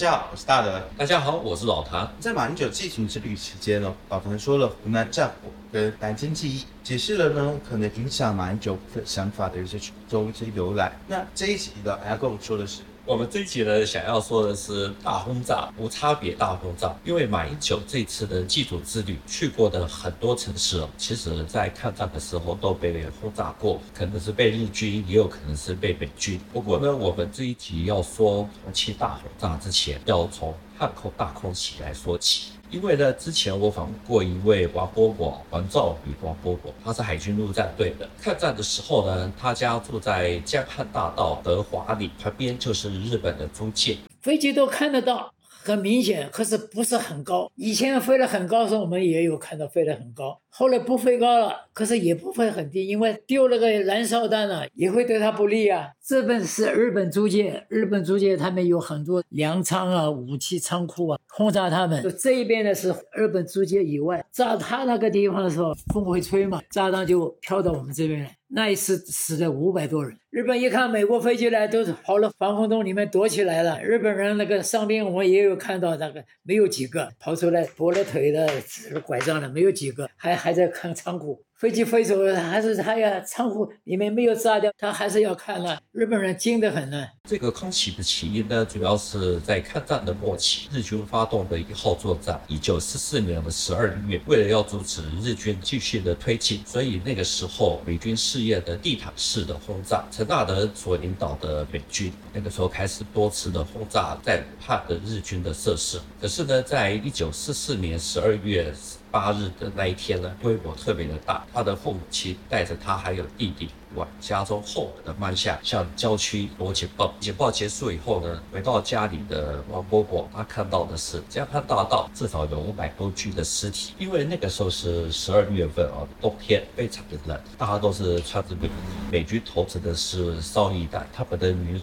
家好，我是大德。大家好，我是老谭。在马英九继承之旅期间呢，老谭说了湖南战火跟南京记忆，解释了呢可能影响马英九的想法的一些初衷、一些由来。那这一集呢，还要跟我们说的是。我们这一集呢，想要说的是大轰炸，无差别大轰炸。因为马英九这次的祭祖之旅去过的很多城市哦，其实在抗战的时候都被轰炸过，可能是被日军，也有可能是被美军。不过呢，我们这一集要说重庆大轰炸之前，要从汉口大空袭来说起。因为呢，之前我访问过一位王伯伯，王兆宇王伯伯，他是海军陆战队的。抗战的时候呢，他家住在江汉大道德华里旁边，就是日本的租界，飞机都看得到。很明显，可是不是很高。以前飞得很高时候，我们也有看到飞得很高。后来不飞高了，可是也不会很低，因为丢了个燃烧弹了，也会对它不利啊。这边是日本租界，日本租界他们有很多粮仓啊、武器仓库啊，轰炸他们。就这一边呢是日本租界以外，炸他那个地方的时候，风会吹嘛，炸弹就飘到我们这边来。那一次死了五百多人。日本一看美国飞机来，都是跑了防空洞里面躲起来了。日本人那个伤兵，我也有看到，那个没有几个跑出来，跛了腿的、拄了拐杖的，没有几个，还还在看仓库。飞机飞走了，还是他呀？仓库里面没有炸掉，他还是要看呢。日本人精得很呢。这个空袭的起因呢，主要是在抗战的末期，日军发动的一号作战。一九四四年的十二月，为了要阻止日军继续的推进，所以那个时候美军试验的地毯式的轰炸。陈纳德所领导的美军那个时候开始多次的轰炸在武汉的日军的设施。可是呢，在一九四四年十二月。八日的那一天呢，规模特别的大。他的父母亲带着他还有弟弟。往家中后的方向向郊区夺警报。警报结束以后呢，回到家里的王伯伯，他看到的是江汉大道至少有五百多具的尸体。因为那个时候是十二月份啊，冬天非常的冷，大家都是穿着美美军投掷的是烧夷弹，他们的女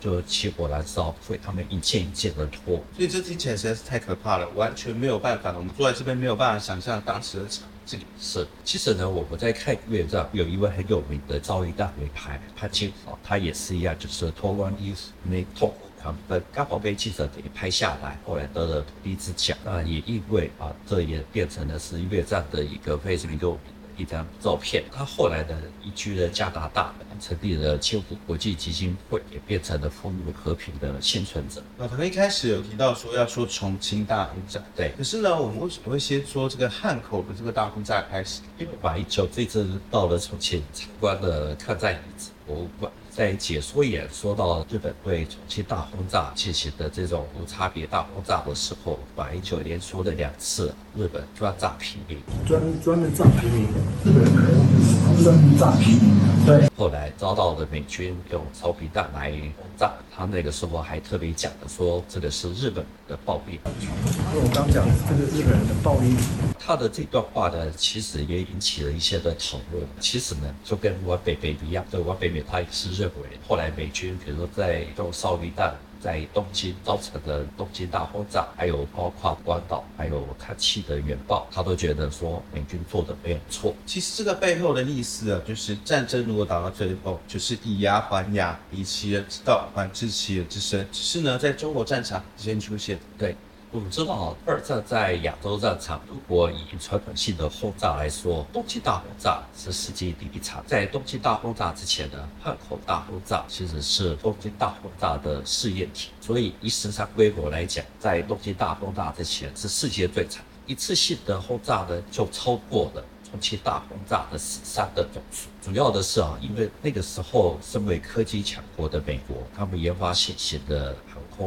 就起火燃烧，所以他们一件一件的脱。所以这听起来实在是太可怕了，完全没有办法，我们坐在这边没有办法想象当时的场。这里是，其实呢，我们在看越战有一位很有名的赵一大美拍潘金啊，他也是一样，就是脱光衣服那痛苦亢奋，刚好被记者给拍下来，后来得了土地之奖。那也因为啊，这也变成了是越战的一个非常有名。一张照片，他后来呢移居了加拿大，成立了千湖国际基金会，也变成了风雨和平的幸存者。那可能一开始有提到说要说重庆大轰炸，对。可是呢，我们为什么会先说这个汉口的这个大轰炸开始？因为马英九这次到了重庆参观了抗战遗址博物馆。在解说演说到日本对重庆大轰炸进行的这种无差别大轰炸的时候，马英九连说了两次“日本专炸平民”，专专门炸平民，日本专门炸平民。对，后来遭到了美军用草皮弹来轰炸，他那个时候还特别讲的说这个是日本的暴力。我刚讲这个日本人的暴力，他的这段话呢，其实也引起了一些的讨论。其实呢，就跟王北北一样，对王北北他也是。认为后来美军，比如说在用烧夷弹在东京造成的东京大轰炸，还有包括关岛，还有看气的原爆，他都觉得说美军做的没有错。其实这个背后的意思啊，就是战争如果打到最后，就是以牙还牙，以其人之道还治其人之身。只是呢，在中国战场先出现，对。我们知道，二战在亚洲战场，如果以传统性的轰炸来说，东京大轰炸是世界第一场。在东京大轰炸之前呢，汉口大轰炸其实是东京大轰炸的试验体。所以以时长规模来讲，在东京大轰炸之前是世界最长，一次性的轰炸呢就超过了重庆大轰炸的死伤的总数。主要的是啊，因为那个时候身为科技强国的美国，他们研发新型的。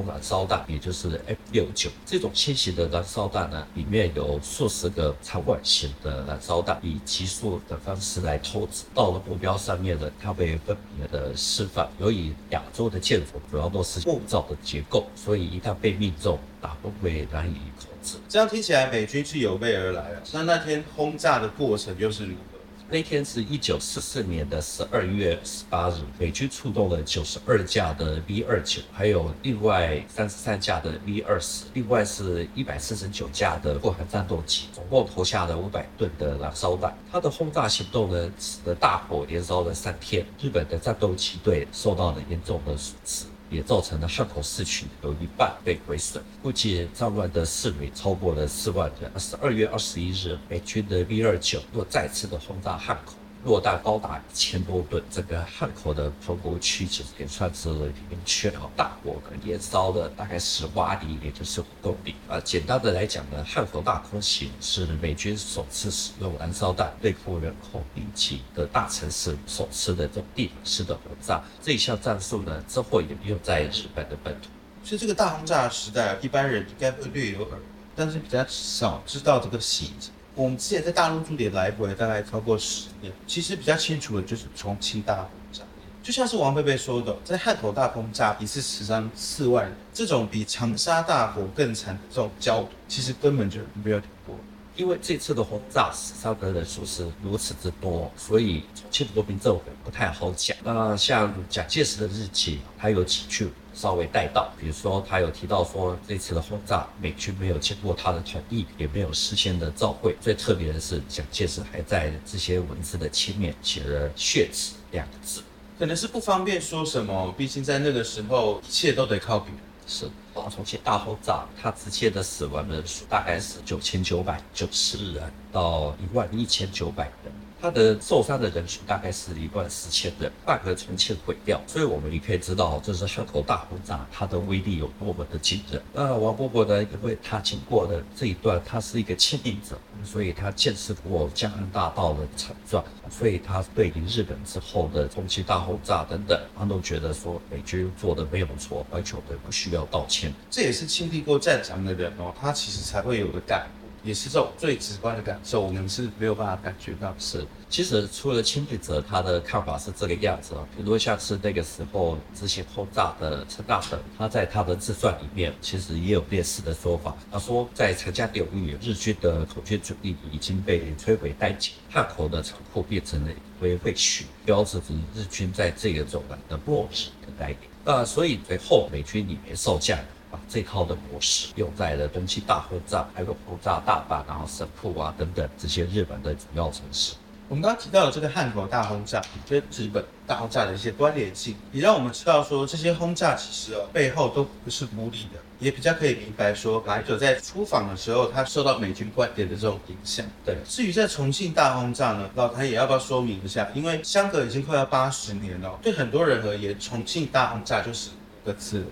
燃烧弹，也就是 F 六九这种新型的燃烧弹呢，里面有数十个长管型的燃烧弹，以急速的方式来投掷到了目标上面呢，它被分别的释放。由于亚洲的建筑主要都是木造的结构，所以一旦被命中，打不会难以控制。这样听起来，美军是有备而来的。那那天轰炸的过程又是如何？那天是一九四四年的十二月十八日，美军出动了九十二架的 V 二九，还有另外三十三架的 V 二十，另外是一百四十九架的护航战斗机，总共投下了五百吨的燃烧弹。它的轰炸行动呢，使得大火连烧了三天，日本的战斗机队受到了严重的损失。也造成了汉口市区有一半被毁损，估计战乱的市民超过了四万人。十二月二十一日，美军的 B 二九又再次的轰炸汉口。落弹高达一千多吨，整个汉口的棚户区其实也算是明确了大火可燃烧了大概十瓦里，也就是五公里。啊，简单的来讲呢，汉口大空袭是美军首次使用燃烧弹对付人口密集的大城市，首次的这种地毯式的轰炸。这一项战术呢，之后也用在日本的本土。所以这个大轰炸时代，一般人应该会略有耳闻，但是比较少知道这个细节。我们之前在大陆驻点来回大概超过十年，其实比较清楚的就是重庆大轰炸，就像是王贝贝说的，在汉口大轰炸一次死伤四万人，这种比长沙大火更惨的这种焦土，其实根本就没有停过。因为这次的轰炸死伤的人数是如此之多，所以重庆国民政府不太好讲。那像蒋介石的日记，还有几句。稍微带到，比如说他有提到说，这次的轰炸美军没有经过他的同意，也没有事先的照会。最特别的是，蒋介石还在这些文字的前面写了“血耻”两个字，可能是不方便说什么，毕竟在那个时候一切都得靠别人。是，重庆大轰炸，他直接的死亡人数大概是九千九百九十人到一万一千九百人。他的受伤的人数大概是一万四千人，半个重庆毁掉，所以我们也可以知道，这是汉口大轰炸，它的威力有多么的惊人。那王伯伯呢，因为他经过的这一段，他是一个亲历者，所以他见识过江安大道的惨状，所以他对于日本之后的重庆大轰炸等等，他都觉得说美军做的没有错，完全的不需要道歉。这也是亲历过战场的人哦，他其实才会有的感。也是这种最直观的感受，我们是没有办法感觉到。是，其实除了亲历者，他的看法是这个样子啊。比如像是那个时候执行轰炸的陈大成，他在他的自传里面其实也有类似的说法。他说，在长江流域，日军的空军主力已经被摧毁殆尽，汉口的仓库变成了一堆废墟，标志着日军在这个走廊的末日的来临。那所以最后美军里面少将。把这套的模式用在了东京大轰炸，还有轰炸大阪，然后神户啊等等这些日本的主要城市。我们刚刚提到的这个汉口大轰炸跟日本大轰炸的一些关联性，也让我们知道说这些轰炸其实哦背后都不是孤立的，也比较可以明白说马英九在出访的时候，他受到美军观点的这种影响。对，至于在重庆大轰炸呢，老谭也要不要说明一下？因为相隔已经快要八十年了，对很多人而言，重庆大轰炸就是五个字。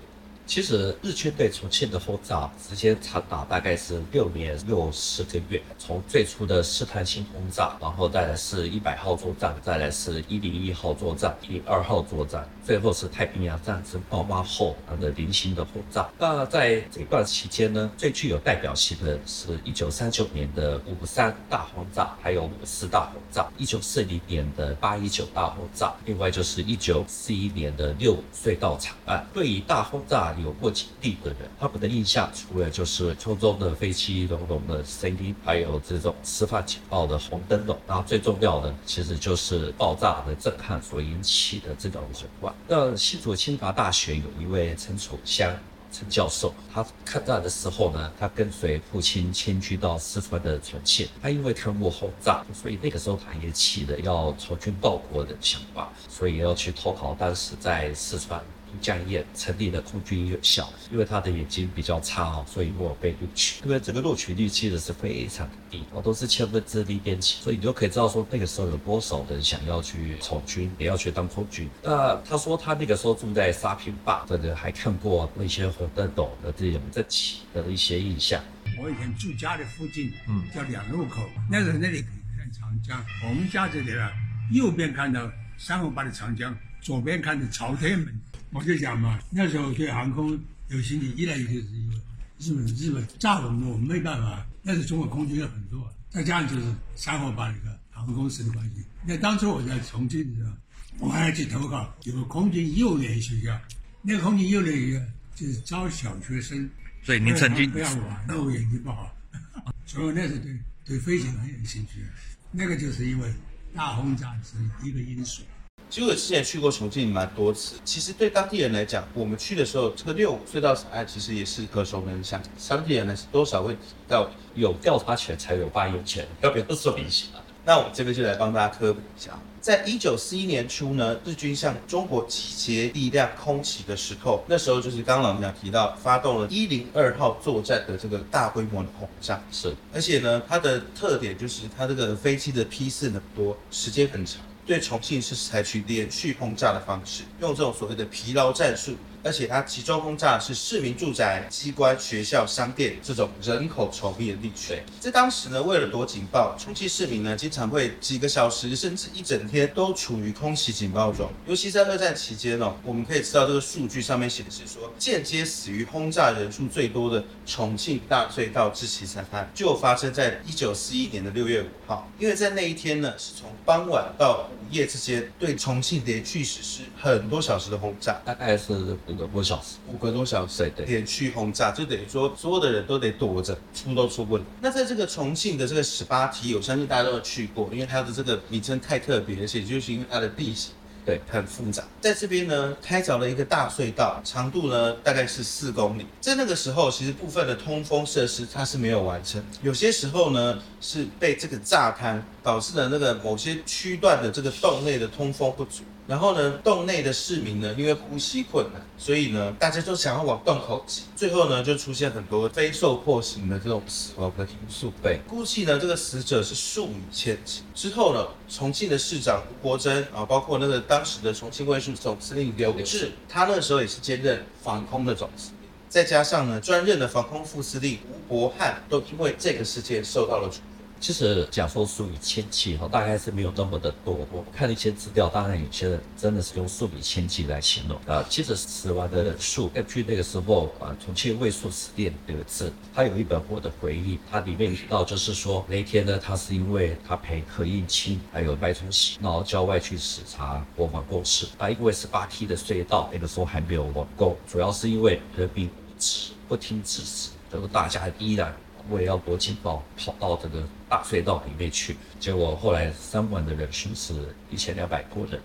其实日军对重庆的轰炸时间长达大概是六年又十个月，从最初的试探性轰炸，然后再来是一百号作战，再来是一零一号作战、一零二号作战，最后是太平洋战争爆发后的零星的轰炸。那在这段期间呢，最具有代表性的是一九三九年的五三大轰炸，还有五四大轰炸，一九四零年的八一九大轰炸，另外就是一九四一年的六隧道惨案。对于大轰炸，有过经历的人，他们的印象除了就是空中的飞机隆隆的声音，还有这种释放警报的红灯笼，然后最重要的其实就是爆炸的震撼所引起的这种恐慌。那新竹清华大学有一位陈楚香陈教授，他抗战的时候呢，他跟随父亲迁居到四川的重庆，他因为看过轰炸，所以那个时候他也起了要从军报国的想法，所以要去投考当时在四川。江堰成立的空军院校，因为他的眼睛比较差哦，所以没有被录取。因为整个录取率其实是非常低，哦，都是千分之零点几，所以你就可以知道说那个时候有多少人想要去从军，也要去当空军。那他说他那个时候住在沙坪坝，真的还看过那些红灯笼的这种整齐的一些印象。我以前住家的附近，嗯，叫两路口，那时候那里可以看长江。我们家这里啊，右边看到三河坝的长江，左边看着朝天门。我就讲嘛，那时候对航空有心理依赖就是因为日本日本炸我们，我们没办法。那时中国空军有很多，再加上就是三河坝那个航空公司的关系。那当初我在重庆的时候，我还要去投稿有个空军幼儿园学校，那个空军幼联学校就是招小学生，所以您曾经不要玩，那我眼睛不好，所以那时候对对飞行很有兴趣。那个就是因为大轰炸是一个因素。其实我之前去过重庆蛮多次，其实对当地人来讲，我们去的时候，这个六五隧道惨案其实也是耳熟能详。当地人呢是多少会提到有调查权才有发言权，要不要说明一下？那我们这边就来帮大家科普一下。在一九四一年初呢，日军向中国集结力量空袭的时候，那时候就是刚刚老师提到，发动了一零二号作战的这个大规模的轰炸。是，而且呢，它的特点就是它这个飞机的批次很多，时间很长。对重庆是采取连续轰炸的方式，用这种所谓的疲劳战术。而且它集中轰炸的是市民住宅、机关、学校、商店这种人口稠密的地区。在当时呢，为了躲警报，重庆市民呢经常会几个小时甚至一整天都处于空袭警报中。尤其在二战期间哦，我们可以知道这个数据上面显示说，间接死于轰炸人数最多的重庆大隧道窒息惨案，就发生在一九四一年的六月五号。因为在那一天呢，是从傍晚到午夜之间，对重庆连续实施很多小时的轰炸，大概是。五个多小时，五个多小时，对，连续轰炸，就等于说所有的人都得躲着，出都出不了。那在这个重庆的这个十八梯，我相信大家都有去过，因为它的这个名称太特别，而且就是因为它的地形。对，很复杂。在这边呢，开凿了一个大隧道，长度呢大概是四公里。在那个时候，其实部分的通风设施它是没有完成，有些时候呢是被这个炸瘫导致了那个某些区段的这个洞内的通风不足。然后呢，洞内的市民呢因为呼吸困难，所以呢大家都想要往洞口挤。最后呢就出现很多非受迫型的这种死亡的因素。对，估计呢这个死者是数以千计。之后呢，重庆的市长吴国桢啊，包括那个。当时的重庆卫戍总司令刘峙，他那时候也是兼任防空的总司令，再加上呢专任的防空副司令吴伯翰，都因为这个事件受到了处分。其实讲说数以千计哈，大概是没有那么的多。我看了一些资料，当然有些人真的是用数以千计来形容啊。其实死亡的人数，根据那个时候啊，重庆卫戍司令这个字，他有一本我的回忆，他里面提到就是说那一天呢，他是因为他陪何应钦还有白崇禧到郊外去视察国防工事，啊，因为十八梯的隧道那个时候还没有完工，主要是因为人民无知不听指示，然后大家依然。为了要躲警报，跑到这个大隧道里面去，结果后来伤亡的人数是一千两百多人。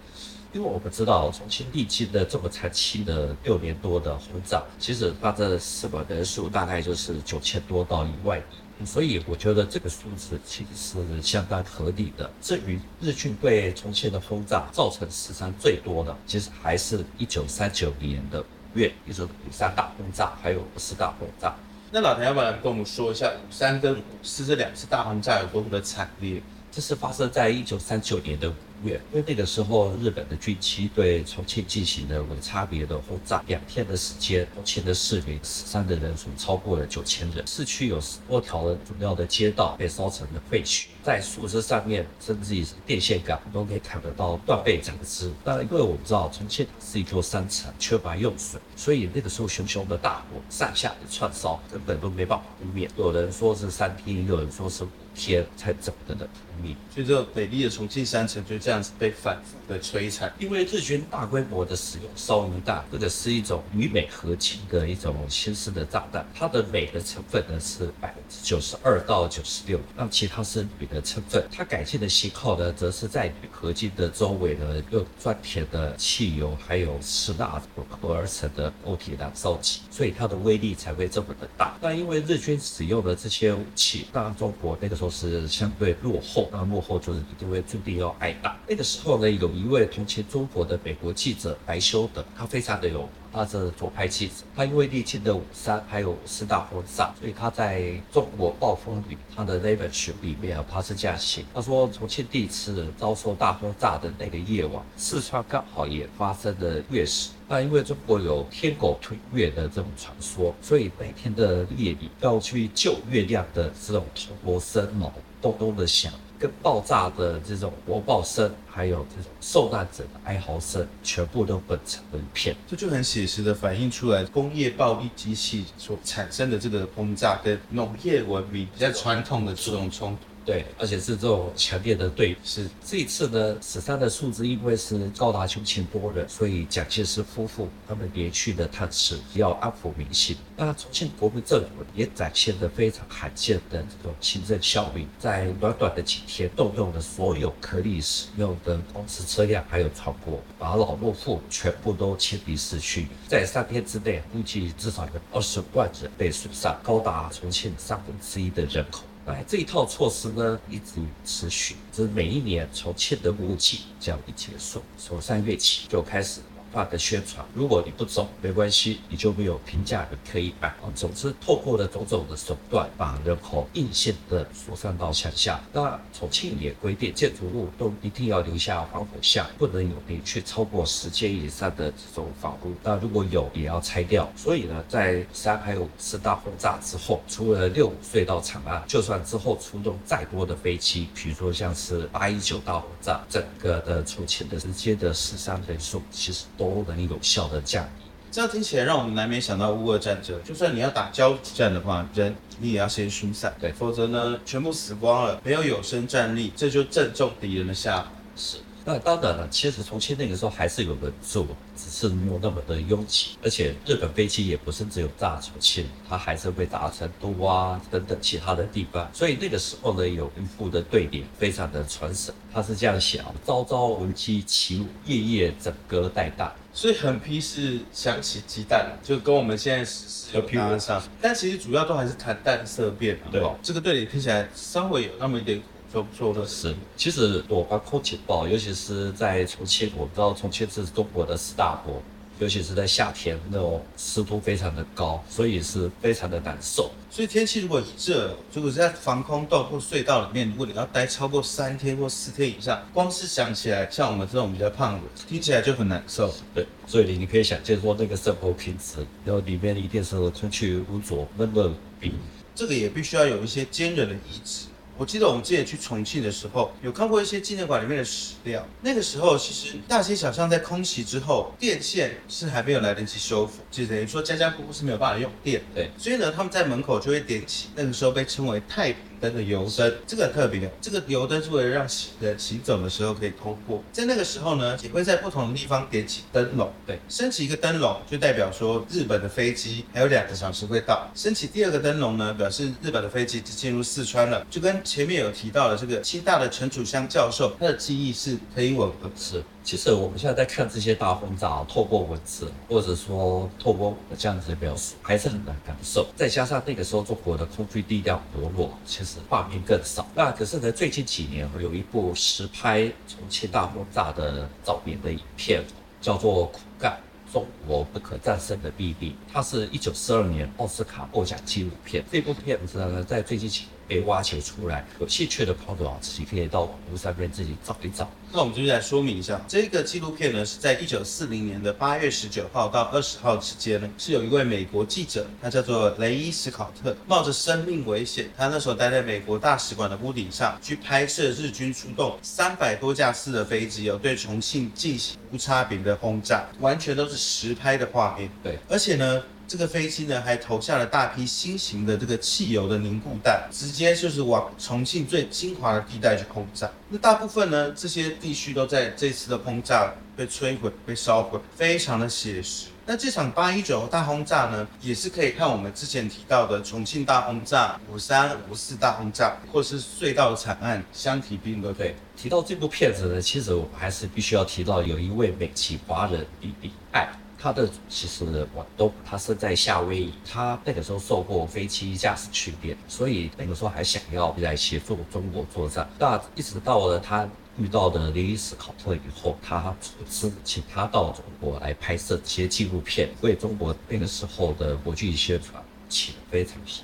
因为我们知道重庆历经的这么长期的六年多的轰炸，其实它的死亡人数大概就是九千多到一万，所以我觉得这个数字其实是相当合理的。至于日军对重庆的轰炸造成死伤最多的，其实还是一九三九年的五月，也就是五三大轰炸，还有五四大轰炸。那老谭要不要跟我们说一下五三跟五四这两次大轰炸有多么的惨烈？这是发生在一九三九年的。因为那个时候，日本的军机对重庆进行了无差别的轰炸，两天的时间，重庆的市民死伤的人数超过了九千人，市区有十多条的主要的街道被烧成了废墟，在树枝上面，甚至于是电线杆都可以看得到断臂残肢。当然，因为我们知道重庆是一座山城，缺乏用水，所以那个时候熊熊的大火，上下的串烧根本都没办法扑灭。有人说是三天，有人说是。天才整的的覆灭，所以这个美丽的重庆山城就这样子被反复的摧残。因为日军大规模的使用烧鱼弹，这个是一种与美合金的一种新式的炸弹，它的镁的成分呢是百分之九十二到九十六，那其他是铝的成分。它改进的型号呢，则是在铝合金的周围呢用钻铁的汽油还有石蜡混合而成的固体燃烧剂，所以它的威力才会这么的大。但因为日军使用的这些武器，当然中国那个时候。都是相对落后，那落后就是一定会注定要挨打。那个时候呢，有一位同情中国的美国记者白修德，他非常的有。他是左派记者，他因为历经的五三还有四大轰炸，所以他在《中国暴风雨》他的那本书里面啊，他是这样写：他说重庆第一次遭受大轰炸的那个夜晚，四川刚好也发生了月食。那因为中国有天狗吞月的这种传说，所以每天的夜里要去救月亮的这种铜锣声哦，咚咚的响。跟爆炸的这种火爆声，还有这种受难者的哀嚎声，全部都混成了一片，这就很写实的反映出来工业暴力机器所产生的这个轰炸，跟农业文明比较传统的这种冲突。对，而且是这种强烈的对比。是这一次呢，死伤的数字因为是高达九千多人，所以蒋介石夫妇他们连续的探视，要安抚民心。那重庆国民政府也展现了非常罕见的这种行政效率，在短短的几天，动用了所有可以使用的公司车辆还有船舶，把老弱妇全部都迁离市区。在三天之内，估计至少有二十万人被损伤，高达重庆三分之一的人口。哎，这一套措施呢，一直持续，就是每一年重庆的武警这样一结束，从三月起就开始。化的宣传，如果你不走没关系，你就没有平价的可以买。总之，透过了种种的手段，把人口硬性的疏散到乡下。那重庆也规定，建筑物都一定要留下防火巷，不能有明确超过十间以上的这种房屋。那如果有，也要拆掉。所以呢，在三还有五次大轰炸之后，除了六五隧道惨案，就算之后出动再多的飞机，比如说像是八一九大轰炸，整个的重庆的直接的死伤人数，其实都。都能有效的降低，这样听起来让我们难免想到乌俄战争。就算你要打交战的话，人你也要先疏散，对，否则呢，全部死光了，没有有生战力，这就正中敌人的下怀。是。那当然了，其实重庆那个时候还是有人住，只是没有那么的拥挤，而且日本飞机也不是只有炸重庆，它还是会炸成都啊等等其他的地方。所以那个时候呢，有一副的对联非常的传神，他是这样写啊：朝朝闻鸡起舞，夜夜枕戈待旦。所以很批是想起鸡蛋，就跟我们现在时事有搭上，但其实主要都还是谈淡色变。对，这个对联听起来稍微有那么一点。说说的是，其实我国空警报，尤其是在重庆，我知道重庆是中国的四大国，尤其是在夏天，那种湿度非常的高，所以是非常的难受。所以天气如果一热，如果在防空洞或隧道里面，如果你要待超过三天或四天以上，光是想起来，像我们这种比较胖的，听起来就很难受。对，所以你你可以想见说那个生活品质，然后里面一定是空气污浊、闷热、冰。这个也必须要有一些坚韧的意志。我记得我们之前去重庆的时候，有看过一些纪念馆里面的史料。那个时候，其实大街小巷在空袭之后，电线是还没有来得及修复，就等于说家家户户是没有办法用电。对，所以呢，他们在门口就会点起那个时候被称为太平灯的油灯，这个很特别。这个油灯是为了让行人行走的时候可以通过。在那个时候呢，也会在不同的地方点起灯笼。对，升起一个灯笼，就代表说日本的飞机还有两个小时会到。升起第二个灯笼呢，表示日本的飞机就进入四川了。就跟前面有提到的这个清大的陈楚香教授，他的记忆是可以吻合。是。其实我们现在在看这些大轰炸，透过文字或者说透过我的这样子的描述，还是很难感受。再加上那个时候中国的空军力量薄弱，其实画面更少。那可是呢，最近几年有一部实拍重庆大轰炸的照片的影片，叫做《苦干：中国不可战胜的秘密》，它是一九四二年奥斯卡获奖纪录片。这部片子呢，在最近几年。被挖掘出来，有兴趣的朋友啊，自己可以到网络上面自己找一找。那我们就来说明一下，这个纪录片呢，是在一九四零年的八月十九号到二十号之间呢，是有一位美国记者，他叫做雷伊史考特，冒着生命危险，他那时候待在美国大使馆的屋顶上，去拍摄日军出动三百多架次的飞机，有对重庆进行无差别的轰炸，完全都是实拍的画面。对，而且呢。这个飞机呢，还投下了大批新型的这个汽油的凝固弹，直接就是往重庆最精华的地带去轰炸。那大部分呢，这些地区都在这次的轰炸被摧毁、被烧毁，非常的写实。那这场八一九大轰炸呢，也是可以看我们之前提到的重庆大轰炸、五三五四大轰炸，或是隧道惨案相提并论。对，提到这部片子呢，其实我们还是必须要提到有一位美籍华人李李爱。他的其实我都，他是在夏威夷，他那个时候受过飞机驾驶训练，所以那个时候还想要来协助中国作战。那一直到了他遇到的李斯考特以后，他是请他到中国来拍摄这些纪录片，为中国那个时候的国际宣传起了非常好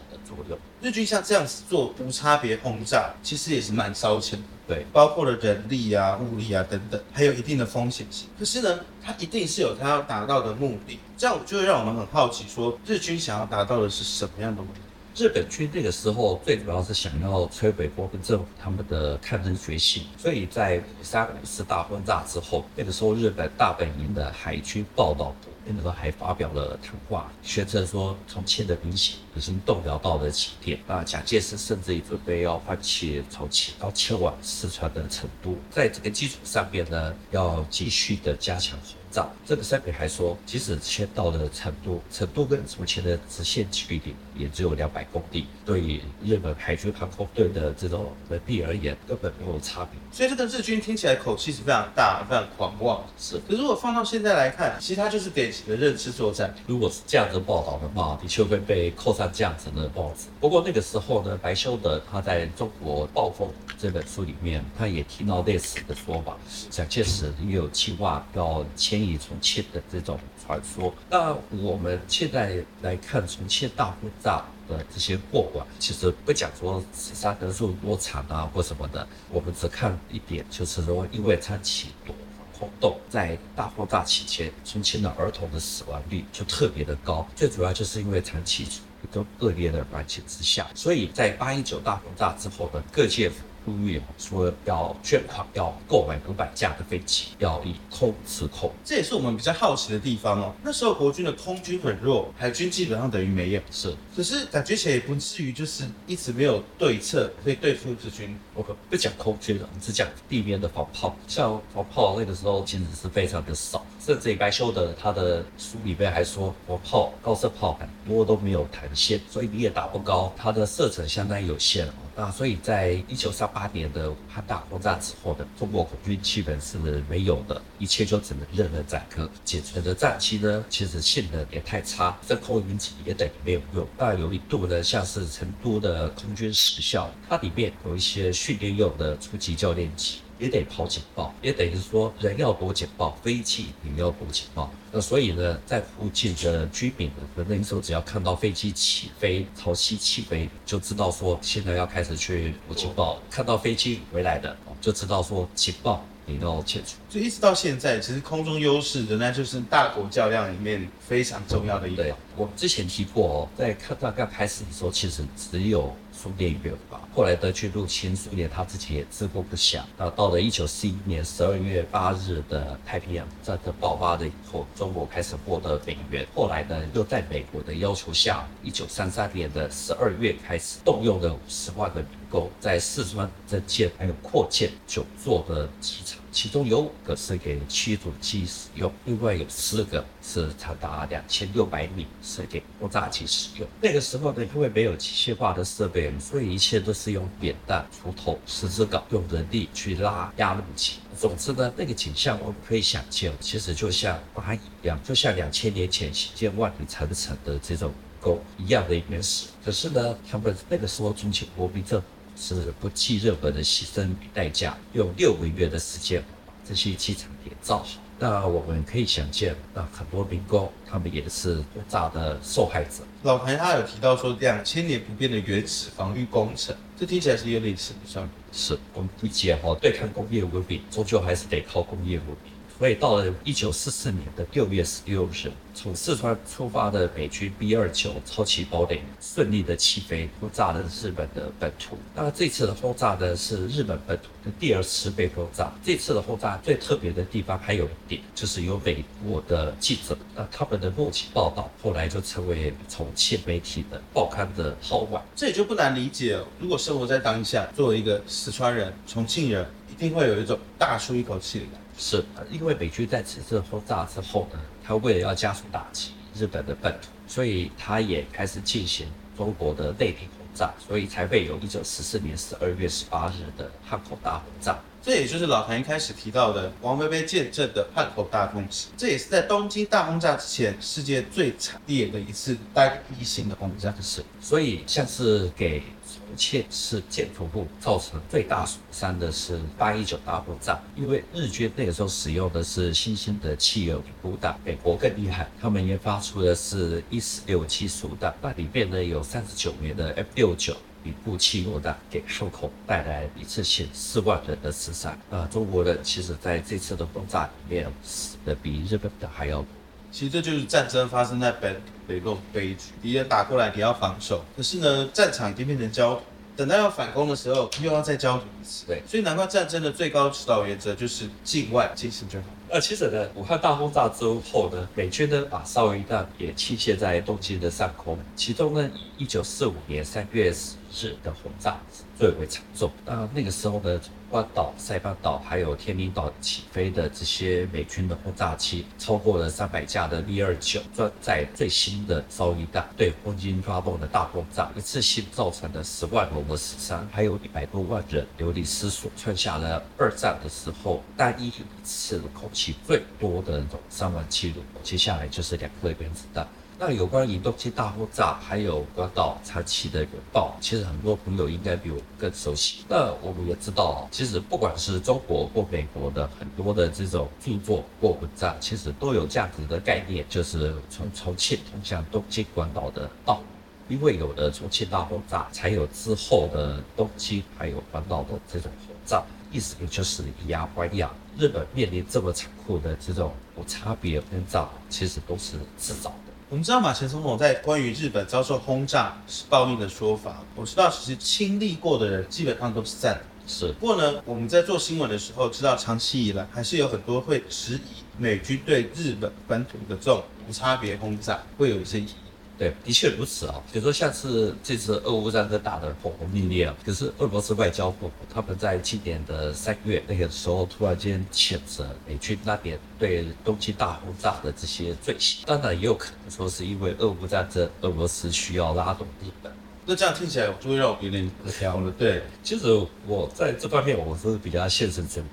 日军像这样子做无差别轰炸，其实也是蛮烧钱的。对，包括了人力啊、物力啊等等，还有一定的风险性。可是呢，它一定是有它要达到的目的。这样就会让我们很好奇，说日军想要达到的是什么样的目的？日本军那个时候最主要是想要摧毁国民政府他们的抗日决心，所以在五三五四大轰炸之后，那个时候日本大本营的海军报道部那个时候还发表了谈话，宣称说重庆的民心已经动摇到了极点那，蒋介石甚至于准备要放弃重庆，要迁往四川的成都，在这个基础上面呢，要继续的加强。炸。这个声明还说，即使迁到了成都，成都跟重庆的直线距离也只有两百公里，对于日本海军航空队的这种能力而言，根本没有差别。所以这个日军听起来口气是非常大、非常狂妄。是，可是如果放到现在来看，其实它就是典型的认知作战。如果是这样子报道的话，的确会被扣上这样子的帽子。不过那个时候呢，白修德他在中国暴风这本书里面，他也提到类似的说法，蒋介石也有计划要迁以重庆的这种传说。那我们现在来看重庆大轰炸的这些过往，其实不讲说死伤人数多惨啊或什么的，我们只看一点，就是说因为他起躲防空洞，在大轰炸期间，重庆的儿童的死亡率就特别的高，最主要就是因为长期处于一个恶劣的环境之下，所以在八一九大轰炸之后呢，各界。呼吁说要捐款，要购买五百架的飞机，要以空制空。这也是我们比较好奇的地方哦。那时候国军的空军很弱，海军基本上等于没有。是，可是感觉起来也不至于就是一直没有对策可以对付日军。我可不讲空军了，我们只讲地面的防炮。像防炮那个时候其实是非常的少，甚至白修的他的书里面还说，防炮高射炮很多都没有弹线，所以你也打不高，它的射程相当有限哦。那所以在一九三八年的武汉大轰炸之后呢，中国空军基本是没有的，一切就只能任人宰割。仅存的战机呢，其实性能也太差，这空云机也等于没有用。那有一度呢，像是成都的空军实校，它里面有一些训练用的初级教练机。也得跑警报，也等于说人要躲警报，飞机也要躲警报。那所以呢，在附近的居民呢，那时候只要看到飞机起飞，朝西起飞，就知道说现在要开始去躲警报。看到飞机回来的，就知道说警报你要切除。所以一直到现在，其实空中优势仍然就是大国较量里面非常重要的一点。我们之前提过哦，在抗战刚开始的时候，其实只有。苏联援吧，后来德军入侵苏联，他自己也自顾不暇。那到了一九四一年十二月八日的太平洋战争爆发了以后，中国开始获得美元。后来呢，又在美国的要求下，一九三三年的十二月开始动用了五十万的民工，在四川增建还有扩建九座的机场。其中有五个是给驱逐机使用，另外有四个是长达两千六百米是给轰炸机使用。那个时候呢，因为没有机械化的设备，所以一切都是用扁担、锄头、十字镐，用人力去拉压路机。总之呢，那个景象我们可以想见，其实就像蚂蚁一样，就像两千年前兴建万里长城的这种工一样的原始。可是呢，他们那个时候重庆国民政府。是不计任何的牺牲与代价，用六个月的时间把这些机场给造好。那我们可以想见，那很多民工他们也是轰炸的受害者。老谭他有提到说，两千年不变的原始防御工程，这听起来是有点似的，是我们理解哈，对抗工业文明，终究还是得靠工业文明。所以到了一九四四年的六月十六日，从四川出发的美军 B 二九超级堡垒顺利的起飞，轰炸了日本的本土。那这次的轰炸呢，是日本本土的第二次被轰炸。这次的轰炸最特别的地方还有一点，就是有美国的记者，那他们的目击报道，后来就成为重庆媒体的报刊的号外。这也就不难理解，如果生活在当下，作为一个四川人、重庆人，一定会有一种大出一口气的感觉。是，因为美军在此次轰炸之后呢，他为了要加速打击日本的本土，所以他也开始进行中国的内地轰炸，所以才会有一九四四年十二月十八日的汉口大轰炸。这也就是老谭一开始提到的王菲菲见证的汉口大空袭，这也是在东京大轰炸之前世界最惨烈的一次单一型的轰炸。是，所以像是给重庆市建筑部造成最大损伤的是八一九大轰炸，因为日军那个时候使用的是新兴的汽油引弹，美国更厉害，他们研发出的是一四六七速弹，那里面呢有三十九枚的 F 六九。与步气落弹给受口带来一次性四万人的死伤。呃，中国人其实在这次的轰炸里面死的比日本的还要多。其实这就是战争发生在本土的悲剧。敌人打过来，你要防守，可是呢，战场已经变成焦土，等到要反攻的时候，又要再焦土一次。对，所以难怪战争的最高指导原则就是境外进行最好。呃，其实呢，武汉大轰炸之后呢，美军呢把少尉弹也倾泻在东京的上空。其中呢，以一九四五年三月十日的轰炸最为惨重。那那个时候呢，关岛、塞班岛还有天宁岛起飞的这些美军的轰炸机，超过了三百架的 V 二九，装载最新的烧夷弹，对空军发动的大轰炸，一次性造成了十万人的死伤，还有一百多万人流离失所，创下了二战的时候单一一次空袭最多的那种伤亡记录。接下来就是两颗原子弹。那有关于东京大轰炸，还有关岛长崎的原爆，其实很多朋友应该比我更熟悉。那我们也知道，其实不管是中国或美国的很多的这种著作或文章，其实都有这样子的概念，就是从重庆通向东京、关岛的道。因为有了重庆大轰炸，才有之后的东京还有关岛的这种轰炸，意思也就是以牙还牙。日本面临这么残酷的这种无差别轰炸，其实都是自找的。我们知道马前总统在关于日本遭受轰炸是报应的说法，我知道其实亲历过的人基本上都是赞同。是，不过呢，我们在做新闻的时候，知道长期以来还是有很多会质疑美军对日本本土的这种无差别轰炸会有一些疑义。对，的确如此啊。比如说，像是这次俄乌战争打得轰轰烈烈啊，可是俄罗斯外交部他们在今年的三月那个时候，突然间谴责美军那边对东京大轰炸的这些罪行。当然，也有可能说是因为俄乌战争，俄罗斯需要拉动日本。那这样听起来，就会让我有点不挑了。对，其实我在这方面我是比较现实主义。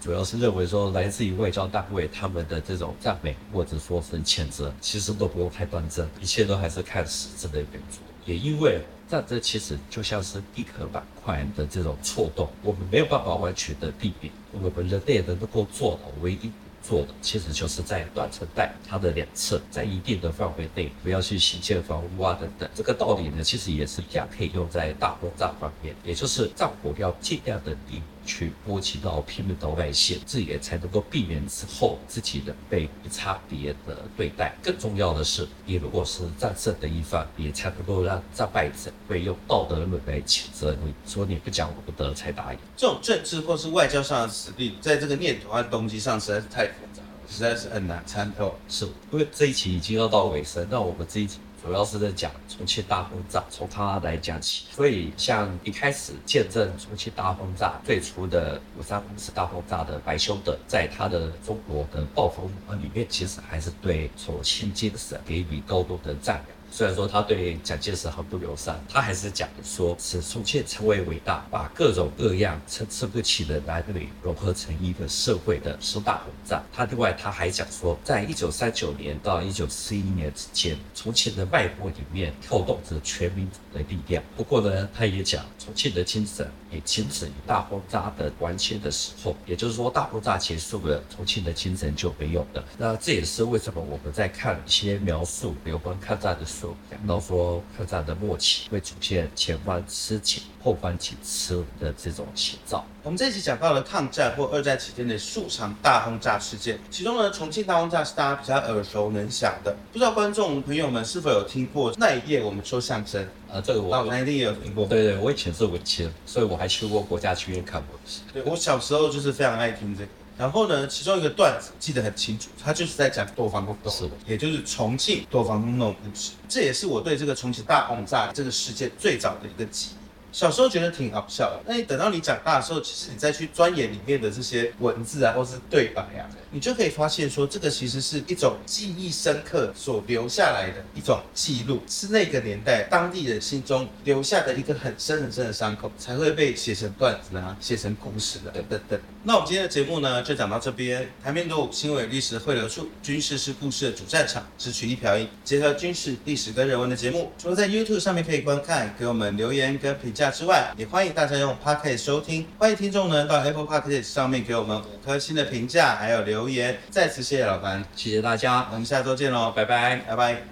主要是认为说，来自于外交单位他们的这种赞美或者说是谴责，其实都不用太端正，一切都还是看实质的原则。也因为战争其实就像是地壳板块的这种错动，我们没有办法完全的避免。我们人类能够做的唯一做的，其实就是在断层带它的两侧，在一定的范围内不要去新建房屋啊等等。这个道理呢，其实也是一样可以用在大轰炸方面，也就是战火要尽量的低。去波及到平民的外线，这也才能够避免之后自己的被无差别的对待。更重要的是，你如果是战胜的一方，也才能够让战败者会用道德论来谴责你，说你不讲武德才打赢。这种政治或是外交上的实力，在这个念头和动机上实在是太复杂了，实在是很难参透。是，因为这一期已经要到尾声，那我们这一集。主要是在讲重庆大轰炸，从他来讲起。所以，像一开始见证重庆大轰炸最初的五三五次大轰炸的白修德，在他的中国的暴风里面，其实还是对重庆精神给予高度的赞扬。虽然说他对蒋介石很不友善，他还是讲说，使重庆成为伟大，把各种各样参差不齐的男女融合成一个社会的十大轰炸。他另外他还讲说，在一九三九年到一九四一年之间，重庆的脉搏里面跳动着全民族的力量。不过呢，他也讲重庆的精神也仅止于大轰炸的完结的时候，也就是说大轰炸结束了，重庆的精神就没有了。那这也是为什么我们在看一些描述有关抗战的书候。讲到说，抗战的末期会出现前方吃紧、后方紧吃的这种情况。我们这一集讲到了抗战或二战期间的数场大轰炸事件，其中呢，重庆大轰炸是大家比较耳熟能详的。不知道观众朋友们是否有听过那一夜我们说相声？啊，这个我我一定也有听过。对对，我以前是文青，所以我还去过国家剧院看过。对，我小时候就是非常爱听这个。然后呢，其中一个段子记得很清楚，他就是在讲躲防洞，是的，也就是重庆多防洞的故事。这也是我对这个重庆大轰炸这个事件最早的一个记忆。小时候觉得挺好笑的，那你等到你长大的时候，其实你再去钻研里面的这些文字啊，或是对白啊，你就可以发现说，这个其实是一种记忆深刻所留下来的一种记录，是那个年代当地人心中留下的一个很深很深的伤口，才会被写成段子啊，写成故事的等等等。那我们今天的节目呢，就讲到这边。台面度新闻历史汇流处，军事是故事的主战场，只取一瓢饮，结合军事历史跟人文的节目，除了在 YouTube 上面可以观看，给我们留言跟评价。之外，也欢迎大家用 Podcast 收听。欢迎听众呢到 Apple Podcast 上面给我们五颗星的评价，还有留言。再次谢谢老樊，谢谢大家，我们下周见喽，拜拜，拜拜。